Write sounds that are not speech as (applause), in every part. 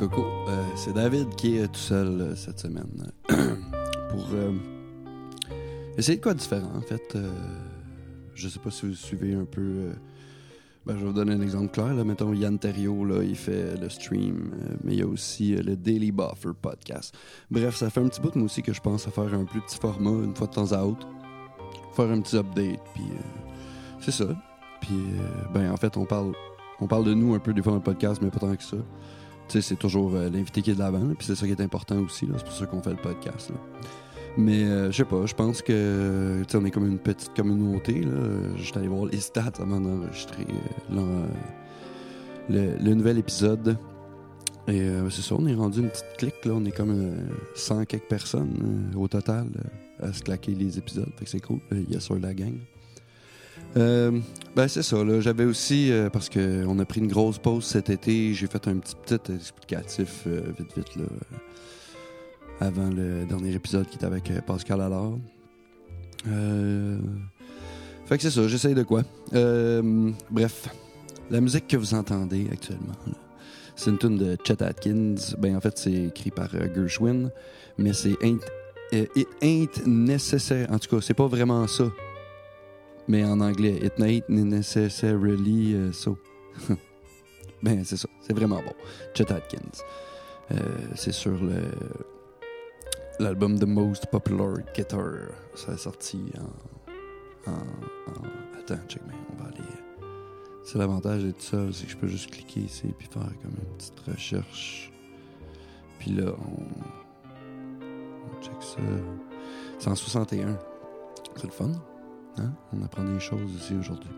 Cocos, Euh, c'est David qui est tout seul euh, cette semaine (clears throat) pour euh, essayer de quoi différent en fait. Je sais pas si vous suivez un peu. ben, je vais vous donner un exemple clair. Là. Mettons Yann Terriot, là, il fait le stream, mais il y a aussi le Daily Buffer podcast. Bref, ça fait un petit bout de moi aussi que je pense à faire un plus petit format une fois de temps à autre. Faire un petit update, puis c'est ça. Puis, ben, en fait, on parle, on parle de nous un peu des fois dans le podcast, mais pas tant que ça. C'est toujours euh, l'invité qui est de l'avant, puis c'est ça qui est important aussi. C'est pour ça qu'on fait le podcast. Mais euh, je sais pas, je pense que on est comme une petite communauté. Je suis allé voir les stats avant d'enregistrer euh, le, nouvel épisode. Et c'est ça, on est rendu une petite clique. On est comme euh, 100 quelques personnes au total à se claquer les épisodes. Fait que c'est cool. Il y a sur la gang. Euh, ben c'est ça. J'avais aussi, euh, parce qu'on a pris une grosse pause cet été, j'ai fait un petit, petit explicatif euh, vite vite là, avant le dernier épisode qui était avec euh, Pascal Allard. Fait que c'est ça, j'essaye de quoi. Bref, la musique que vous entendez actuellement, c'est une tune de Chet Atkins. Ben en fait, c'est écrit par Gershwin, mais c'est ain't, It ain't necessary. En tout cas, c'est pas vraiment ça mais en anglais. It ain't necessarily uh, so. (laughs) ben, c'est ça. C'est vraiment bon. Chet Atkins. Euh, c'est sur l'album The Most Popular Guitar. Ça a sorti en. en, en- Attends, check, on va aller. C'est l'avantage d'être seul, c'est que je peux juste cliquer ici puis faire comme une petite recherche. Puis là, on. On check ça. C'est en 61. C'est le fun. Hein? On apprend des choses ici aujourd'hui.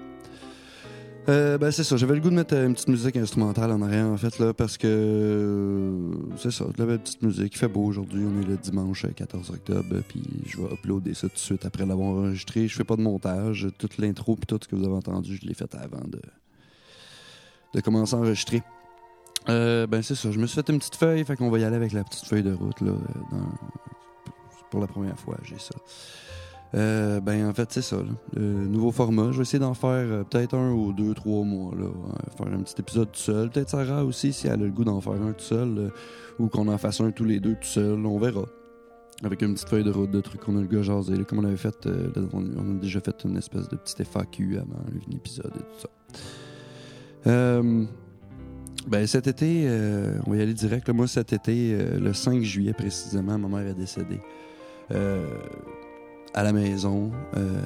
Euh, ben c'est ça, j'avais le goût de mettre euh, une petite musique instrumentale en arrière en fait là parce que euh, c'est ça, de la belle petite musique. Il fait beau aujourd'hui, on est le dimanche euh, 14 octobre puis je vais uploader ça tout de suite après l'avoir enregistré. Je fais pas de montage, toute l'intro puis tout ce que vous avez entendu, je l'ai fait avant de de commencer à enregistrer. Ben c'est ça, je me suis fait une petite feuille, fait qu'on va y aller avec la petite feuille de route là pour la première fois, j'ai ça. Euh, ben en fait c'est ça, le nouveau format. Je vais essayer d'en faire euh, peut-être un ou deux, trois mois, là. Euh, faire un petit épisode tout seul. Peut-être Sarah aussi si elle a le goût d'en faire un tout seul, euh, ou qu'on en fasse un tous les deux tout seul, on verra. Avec une petite feuille de route de trucs qu'on a le gars jasé, là, comme on avait fait, euh, on, a déjà fait une espèce de petit FAQ avant un épisode et tout ça. Euh, ben cet été, euh, on va y aller direct. Moi cet été, euh, le 5 juillet précisément, ma mère est décédée. Euh, à la maison, euh,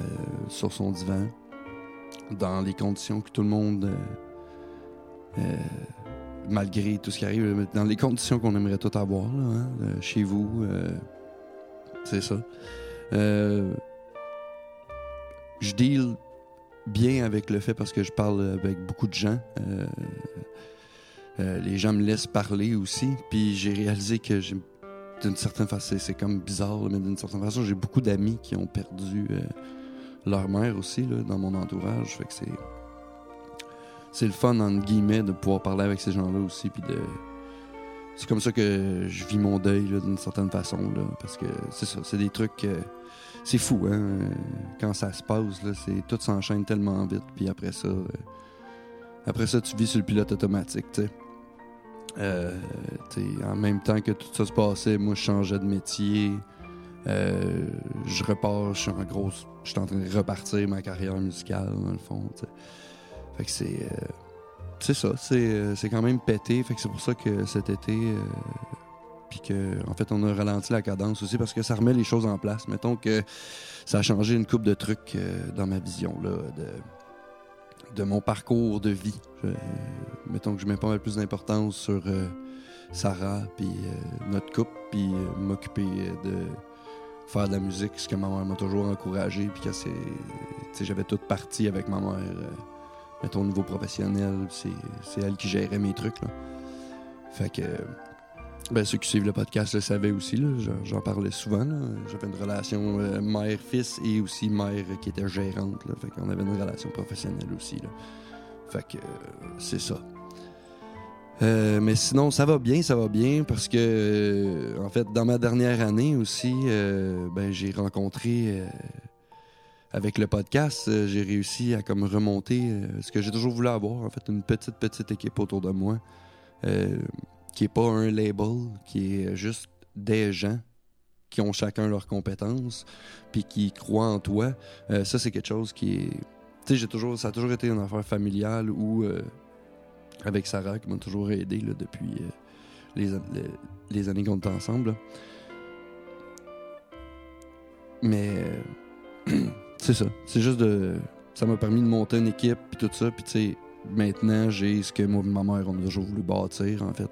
sur son divan, dans les conditions que tout le monde, euh, euh, malgré tout ce qui arrive, dans les conditions qu'on aimerait tout avoir, là, hein, chez vous, c'est ça. Je deal bien avec le fait parce que je parle avec beaucoup de gens. Les gens me laissent parler aussi, puis j'ai réalisé que j'ai d'une certaine façon, c'est- comme bizarre, mais d'une certaine façon, j'ai beaucoup d'amis qui ont perdu euh, leur mère aussi là, dans mon entourage. Fait que c'est. C'est le fun, entre guillemets, de pouvoir parler avec ces gens-là aussi. Puis. C'est comme ça que je vis mon deuil d'une certaine façon. Là, parce que c'est ça, c'est des trucs. euh, c'est fou, hein. euh, Quand ça se passe, là, c'est, tout s'enchaîne tellement vite. Puis après ça. après ça, tu vis sur le pilote automatique. Euh, en même temps que tout ça se passait, moi, je changeais de métier. Euh, je repars, je suis en grosse. Je suis en train de repartir ma carrière musicale, dans le fond. Fait que c'est. euh, c'est ça, c'est, quand même pété. Fait que c'est pour ça que cet été. puis que, en fait, on a ralenti la cadence aussi parce que ça remet les choses en place. Mettons que ça a changé une coupe de trucs dans ma vision, là, de, de mon parcours de vie. Je- mettons que je mets pas mal plus d'importance sur euh, Sarah, puis euh, notre couple, puis euh, m'occuper euh, de faire de la musique, ce que ma mère m'a toujours encouragé, puis que j'avais toute partie avec ma mère, euh, mettons au niveau professionnel, c'est, c'est elle qui gérait mes trucs, là. Fait que, ben, ceux qui suivent le podcast le savaient aussi, j'en, parlais souvent. J'avais une relation euh, mère-fils et aussi mère qui était gérante, là. Fait qu'on avait une relation professionnelle aussi. Fait que, euh, c'est ça. Euh, mais sinon, ça va bien, ça va bien parce que, en fait, dans ma dernière année aussi, ben, j'ai rencontré, avec le podcast, j'ai réussi à comme remonter ce que j'ai toujours voulu avoir, en fait, une petite, petite équipe autour de moi. Qui est pas un label, qui est juste des gens qui ont chacun leurs compétences, puis qui croient en toi. Euh, ça, c'est quelque chose qui est. Tu sais, j'ai toujours, ça a toujours été une affaire familiale où, euh, avec Sarah, qui m'a toujours aidé là, depuis euh, les, les, années qu'on était ensemble. Mais euh, (clears throat) c'est ça. C'est juste de. Ça m'a permis de monter une équipe, puis tout ça. Puis tu sais, maintenant, j'ai ce que moi et ma mère, on a toujours voulu bâtir, en fait.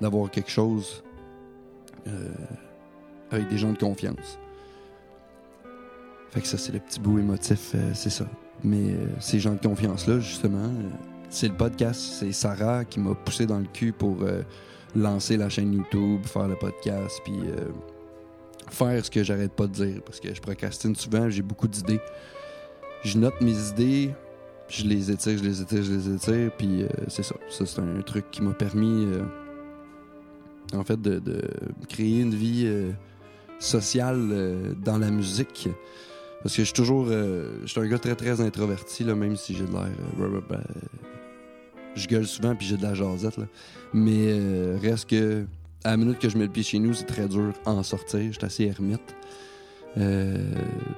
D'avoir quelque chose euh, avec des gens de confiance. Fait que ça, c'est le petit bout émotif, euh, c'est ça. Mais euh, ces gens de confiance-là, justement, c'est le podcast. C'est Sarah qui m'a poussé dans le cul pour lancer la chaîne YouTube, faire le podcast, puis faire ce que j'arrête pas de dire. Parce que je procrastine souvent, j'ai beaucoup d'idées. Je note mes idées, je les étire, je les étire, je les étire, puis euh, c'est ça. Ça, c'est un truc qui m'a permis, euh, en fait, de, créer une vie euh, sociale dans la musique. Parce que je suis toujours. je suis un gars très, très introverti, là, même si j'ai de l'air. euh, blablabla. je gueule souvent, puis j'ai de la jasette, là. Mais reste que. À la minute que je mets le pied chez nous, c'est très dur en sortir. Je suis assez ermite. Euh,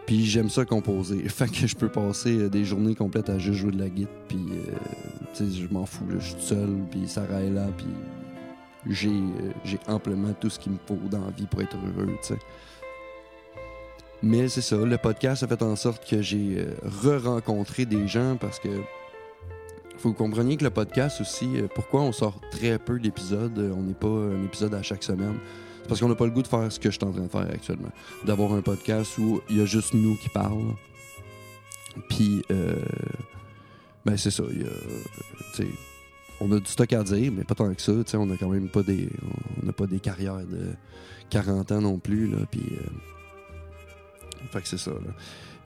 puis j'aime ça composer. (laughs) Fait que je peux passer euh, des journées complètes à juste jouer de la guitare. Puis, euh, tu sais, je m'en fous. Je suis seul. Puis Sarah est là. Puis j'ai j'ai amplement tout ce qu'il me faut dans vie pour être heureux, tu. Mais c'est ça, le podcast a fait en sorte que j'ai re-rencontré des gens parce que faut que vous compreniez que le podcast aussi, pourquoi on sort très peu d'épisodes, on n'est pas un épisode à chaque semaine, parce qu'on n'a pas le goût de faire ce que je suis en train de faire actuellement. D'avoir un podcast où il y a juste nous qui parlent. Puis, euh, ben c'est ça, y a, on a du stock à dire, mais pas tant que ça, on a quand même pas des, on n'a pas des carrières de 40 ans non plus, là, puis... euh, fait que c'est ça, là.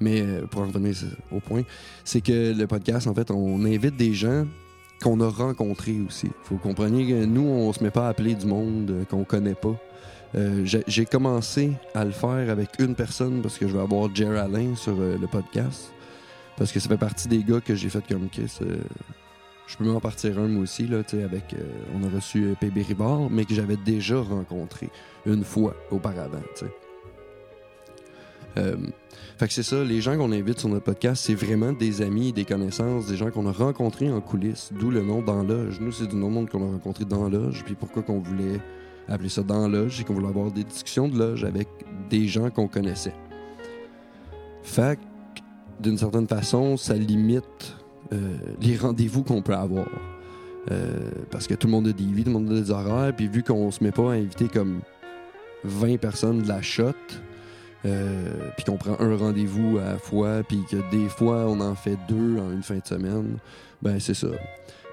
Mais euh, pour en revenir au point, c'est que le podcast, en fait, on invite des gens qu'on a rencontrés aussi. Faut compreniez que nous, on se met pas à appeler du monde euh, qu'on connaît pas. Euh, j'ai- commencé à le faire avec une personne parce que je vais avoir Jer Alain sur euh, le podcast. Parce que ça fait partie des gars que j'ai fait comme Kiss. euh, je peux m'en partir un moi aussi, là, avec. on a reçu PB Rivard, mais que j'avais déjà rencontré une fois auparavant, fait que c'est ça, les gens qu'on invite sur notre podcast, c'est vraiment des amis, des connaissances, des gens qu'on a rencontrés en coulisses, d'où le nom dans loge. Nous, c'est du nom monde qu'on a rencontré dans loge, puis pourquoi qu'on voulait appeler ça dans loge, c'est qu'on voulait avoir des discussions de loge avec des gens qu'on connaissait. Fait d'une certaine façon, ça limite euh, les rendez-vous qu'on peut avoir. Euh, parce que tout le monde a des vies, tout le monde a des horaires, puis vu qu'on se met pas à inviter comme 20 personnes de la shot, euh, puis qu'on prend un rendez-vous à la fois, puis que des fois on en fait deux en une fin de semaine, ben c'est ça.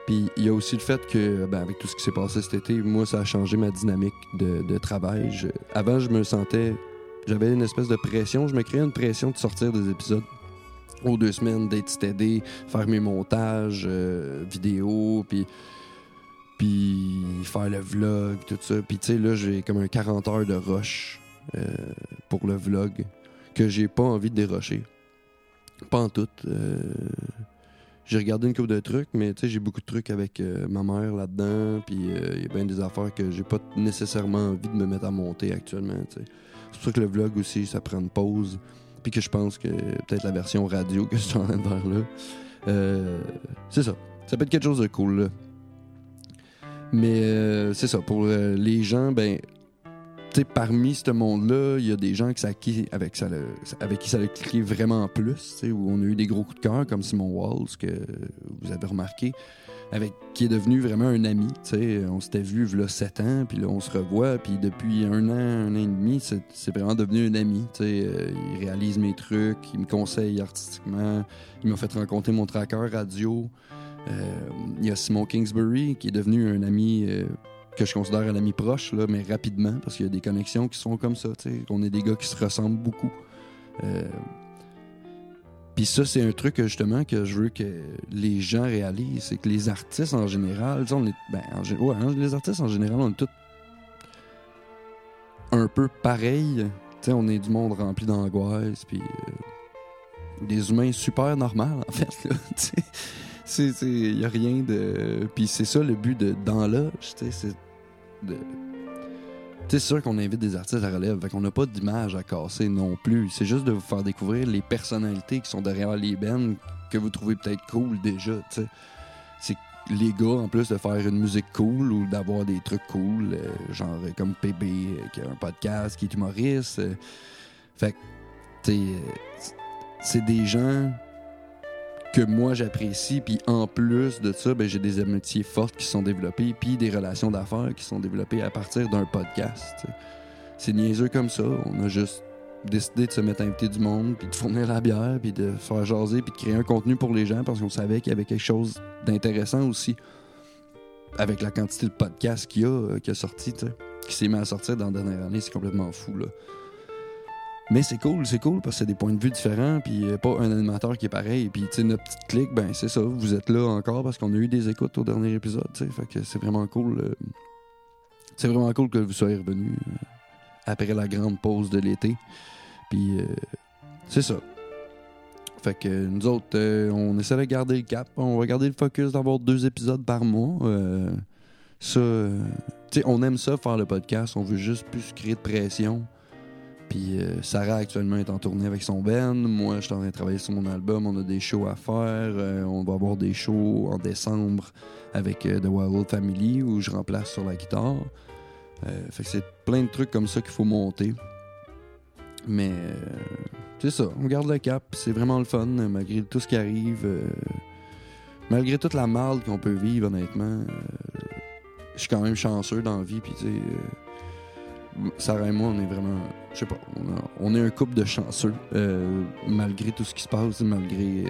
Puis il y a aussi le fait que, ben, avec tout ce qui s'est passé cet été, moi ça a changé ma dynamique de, de travail. Avant je me sentais, j'avais une espèce de pression, je me créais une pression de sortir des épisodes aux deux semaines, d'être stédé, faire mes montages euh, vidéo, puis puis faire le vlog, tout ça. Puis tu sais, là, j'ai comme un 40 heures de rush euh, pour le vlog que j'ai pas envie de dérocher. Pas en tout. euh, j'ai regardé une couple de trucs, mais tu sais, j'ai beaucoup de trucs avec euh, ma mère là-dedans, puis euh, il y a bien des affaires que j'ai pas nécessairement envie de me mettre à monter actuellement. C'est pour ça que le vlog aussi, ça prend une pause, puis que je pense que peut-être la version radio que je suis en train de faire là, euh, c'est ça. Ça peut être quelque chose de cool, là. Mais euh, c'est ça, pour les gens, ben, parmi ce monde-là, il y a des gens qui, avec, ça avec qui ça a cliqué vraiment plus, où on a eu des gros coups de cœur, comme Simon Walls, que vous avez remarqué, avec qui est devenu vraiment un ami. tu sais. On s'était vu là 7 ans, puis là, on se revoit, puis depuis un an, un an et demi, c'est vraiment devenu un ami. tu sais. Euh, il réalise mes trucs, il me conseille artistiquement, il m'a fait rencontrer mon tracker radio. Euh, il y a Simon Kingsbury, qui est devenu un ami euh, que je considère un ami proche, là, mais rapidement, parce qu'il y a des connexions qui sont comme ça. On est des gars qui se ressemblent beaucoup. Euh, puis ça, c'est un truc justement que je veux que les gens réalisent, c'est que les artistes en général, on est, ben, hein, les artistes en général, on est tous un peu pareils. On est du monde rempli d'angoisse, puis euh, des humains super normaux, en fait. là, (laughs) il y a rien de. Puis c'est ça le but de dans l'âge, c'est c'est sûr qu'on invite des artistes à relève, fait qu'on n'a pas d'image à casser non plus. C'est juste de vous faire découvrir les personnalités qui sont derrière les bands que vous trouvez peut-être cool déjà. C'est les gars, en plus de faire une musique cool ou d'avoir des trucs cool, euh, genre comme PB euh, qui a un podcast, qui est humoriste. euh, fait c'est des gens que moi j'apprécie, puis en plus de ça, ben, j'ai des amitiés fortes qui sont développées, puis des relations d'affaires qui sont développées à partir d'un podcast. C'est niaiseux comme ça. On a juste décidé de se mettre à inviter du monde, puis de fournir la bière, puis de faire jaser, puis de créer un contenu pour les gens parce qu'on savait qu'il y avait quelque chose d'intéressant aussi avec la quantité de podcasts qu'il y a, euh, qui a sorti, qui s'est mis à sortir dans la dernière année. C'est complètement fou, là. Mais c'est cool, c'est cool parce que c'est des points de vue différents, puis euh, pas un animateur qui est pareil. Puis, tu sais, notre petite clique, ben c'est ça, vous êtes là encore parce qu'on a eu des écoutes au dernier épisode, tu sais. Fait que c'est vraiment cool. euh, c'est vraiment cool que vous soyez revenus euh, après la grande pause de l'été. Puis, c'est ça. Fait que nous autres, euh, on essaie de garder le cap. On va garder le focus d'avoir deux épisodes par mois. Ça, tu sais, on aime ça, faire le podcast. On veut juste plus créer de pression. Puis euh, Sarah actuellement est en tournée avec son band. Moi, je suis en train de travailler sur mon album. On a des shows à faire. Euh, on va avoir des shows en décembre avec euh, The Wild World Family où je remplace sur la guitare. Fait que c'est plein de trucs comme ça qu'il faut monter. Mais c'est ça, on garde le cap. C'est vraiment le fun malgré tout ce qui arrive. malgré toute la marde qu'on peut vivre, honnêtement. je suis quand même chanceux dans la vie. Puis tu sais. Sarah et moi, on est vraiment. Je sais pas. On, est un couple de chanceux. euh, malgré tout ce qui se passe, malgré. euh,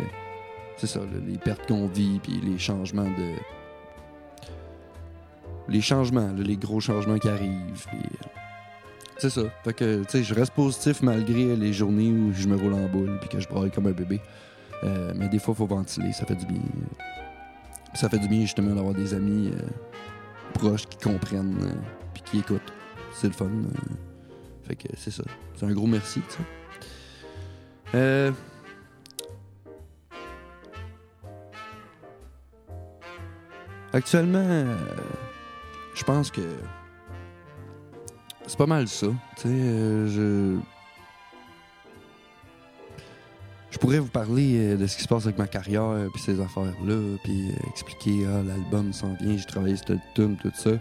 c'est ça, les pertes qu'on vit, puis les changements de. Les changements, les gros changements qui arrivent. euh, c'est ça. Fait que, tu sais, je reste positif malgré les journées où je me roule en boule puis que je braille comme un bébé. Mais des fois, faut ventiler, ça fait du bien. Ça fait du bien, justement, d'avoir des amis proches qui comprennent puis qui écoutent. C'est le fun. Fait que c'est ça. C'est un gros merci. Euh... Actuellement, euh, je pense que c'est pas mal ça. Euh, je. Je pourrais vous parler de ce qui se passe avec ma carrière, puis ces affaires-là, puis expliquer, ah, l'album s'en vient, j'ai travaillé cette tune, tout ça.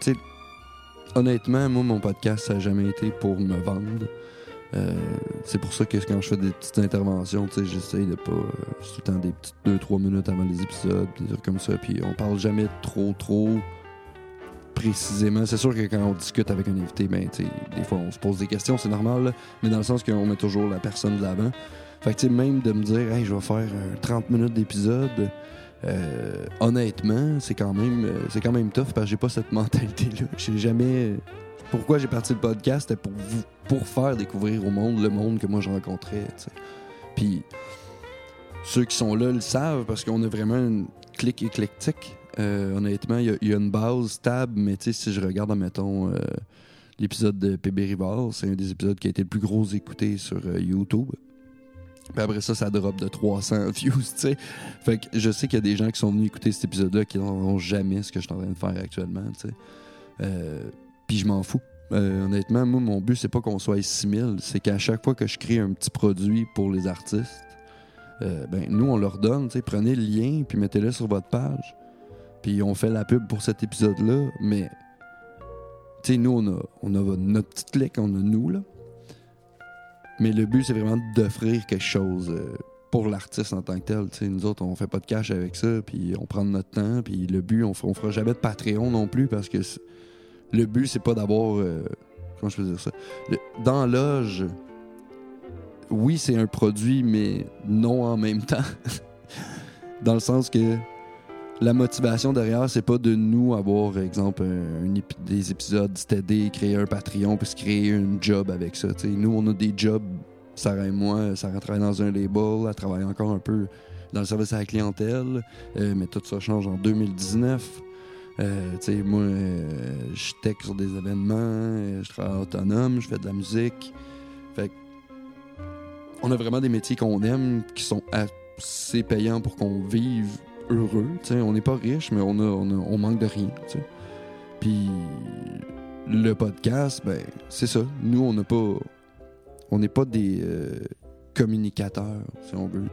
Tu honnêtement, moi, mon podcast, ça n'a jamais été pour me vendre. Euh, c'est pour ça que quand je fais des petites interventions, j'essaye de pas. euh, tout le temps des petites 2-3 minutes avant les épisodes, des trucs comme ça, puis on parle jamais trop, trop précisément. C'est sûr que quand on discute avec un invité, ben, des fois, on se pose des questions, c'est normal, mais dans le sens qu'on met toujours la personne de l'avant. Fait que, même de me dire, hey, je vais faire euh, 30 minutes d'épisode, euh, honnêtement, c'est quand même euh, c'est tough parce que j'ai pas cette mentalité-là. (laughs) J'ai jamais. Pourquoi j'ai parti le podcast, pour vous pour faire découvrir au monde le monde que moi je rencontrais. Puis ceux qui sont là le savent parce qu'on a vraiment une clique éclectique. Euh, honnêtement, il y a- une base stable, mais si je regarde, mettons, l'épisode de PB Rivard, c'est un des épisodes qui a été le plus gros écouté sur YouTube. Puis après ça, ça drop de 300 (laughs) views, tu sais. Fait que je sais qu'il y a des gens qui sont venus écouter cet épisode-là qui n'auront jamais ce que je suis en train de faire actuellement, tu sais. Euh, Puis je m'en fous. Euh, honnêtement, moi, mon but, c'est pas qu'on soit 6000, c'est qu'à chaque fois que je crée un petit produit pour les artistes, euh, ben, nous, on leur donne, tu sais, prenez le lien, puis mettez-le sur votre page. Puis on fait la pub pour cet épisode-là, mais, tu sais, nous, on a, on a notre petite clique, on a nous, là. Mais le but, c'est vraiment d'offrir quelque chose euh, pour l'artiste en tant que tel. Nous autres, on fait pas de cash avec ça, puis on prend notre temps, puis le but, on, on fera jamais de Patreon non plus, parce que le but, c'est pas d'avoir... euh, comment je peux dire ça? Dans Loge, oui, c'est un produit, mais non en même (laughs) temps. dans le sens que la motivation derrière, c'est pas de nous avoir, exemple, des épisodes steady, créer un Patreon, puis se créer un job avec ça. nous, on a des jobs, Sarah et moi, Sarah travaille dans un label, elle travaille encore un peu dans le service à la clientèle, euh, mais tout ça change en 2019. Euh, moi, euh, je tech sur des événements, je travaille autonome, je fais de la musique. Fait on a vraiment des métiers qu'on aime, qui sont assez payants pour qu'on vive heureux. tu sais. on n'est pas riche, mais on, a, on, a- on manque de rien. tu sais. Puis le podcast, ben, c'est ça. Nous, on n'a pas. On n'est pas des euh, communicateurs, si on veut.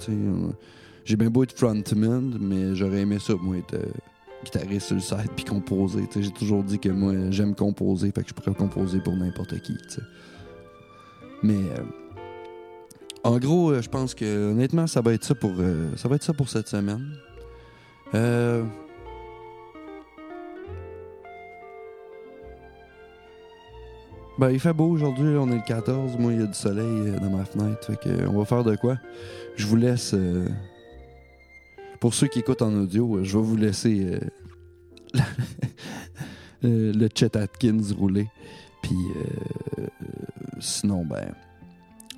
J'ai bien beau être frontman, mais j'aurais aimé ça, moi, être euh, guitariste sur le site puis composer. J'ai toujours dit que moi, j'aime composer, fait que je pourrais composer pour n'importe qui. Mais. euh, en gros, je pense que honnêtement, ça va être ça pour ça va être ça pour cette semaine. Euh, Ben, il fait beau aujourd'hui, on est le 14. Moi, il y a du soleil euh, dans ma fenêtre. Fait que, euh, on va faire de quoi? Je vous laisse. Pour ceux qui écoutent en audio, je vais vous laisser (laughs) le Chet Atkins rouler. Puis sinon, ben,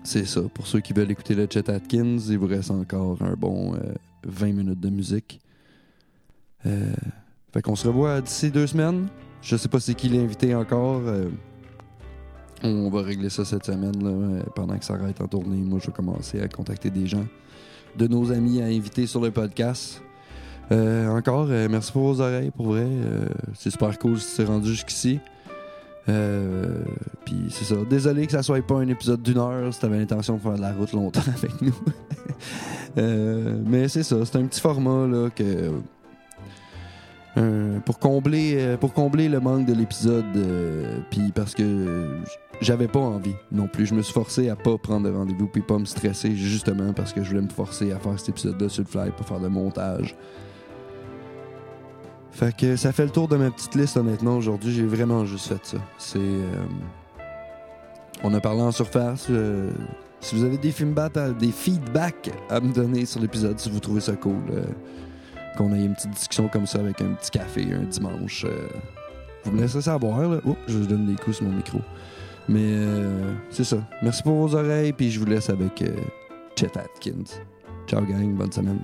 c'est ça. Pour ceux qui veulent écouter le Chet Atkins, il vous reste encore un bon euh, 20 minutes de musique. Euh, fait qu'on se revoit d'ici deux semaines. Je sais pas c'est qui l'invité encore. euh, on va régler ça cette semaine. là, euh, pendant que ça arrête en tournée, moi, je vais commencer à contacter des gens, de nos amis à inviter sur le podcast. Euh, encore, merci pour vos oreilles, pour vrai. C'est super cool si tu es rendu jusqu'ici. Puis c'est ça. Désolé que ça soit pas un épisode d'une heure si t'avais l'intention de faire de la route longtemps (laughs) avec nous. Mais c'est ça. C'est un petit format là que. Euh, pour combler euh, pour combler le manque de l'épisode euh, puis parce que j'avais pas envie non plus. Je me suis forcé à pas prendre de rendez-vous puis pas me stresser justement parce que je voulais me forcer à faire cet épisode là sur le fly pour faire le montage. Fait que ça fait le tour de ma petite liste honnêtement aujourd'hui j'ai vraiment juste fait ça. C'est on a parlé en surface si vous avez des des feedbacks à me donner sur l'épisode si vous trouvez ça cool qu'on ait une petite discussion comme ça avec un petit café un dimanche. euh, vous me laisserez savoir. Là. Oups, je donne des coups sur mon micro. Mais euh, c'est ça. Merci pour vos oreilles, puis je vous laisse avec euh, Chet Atkins. Ciao gang, bonne semaine.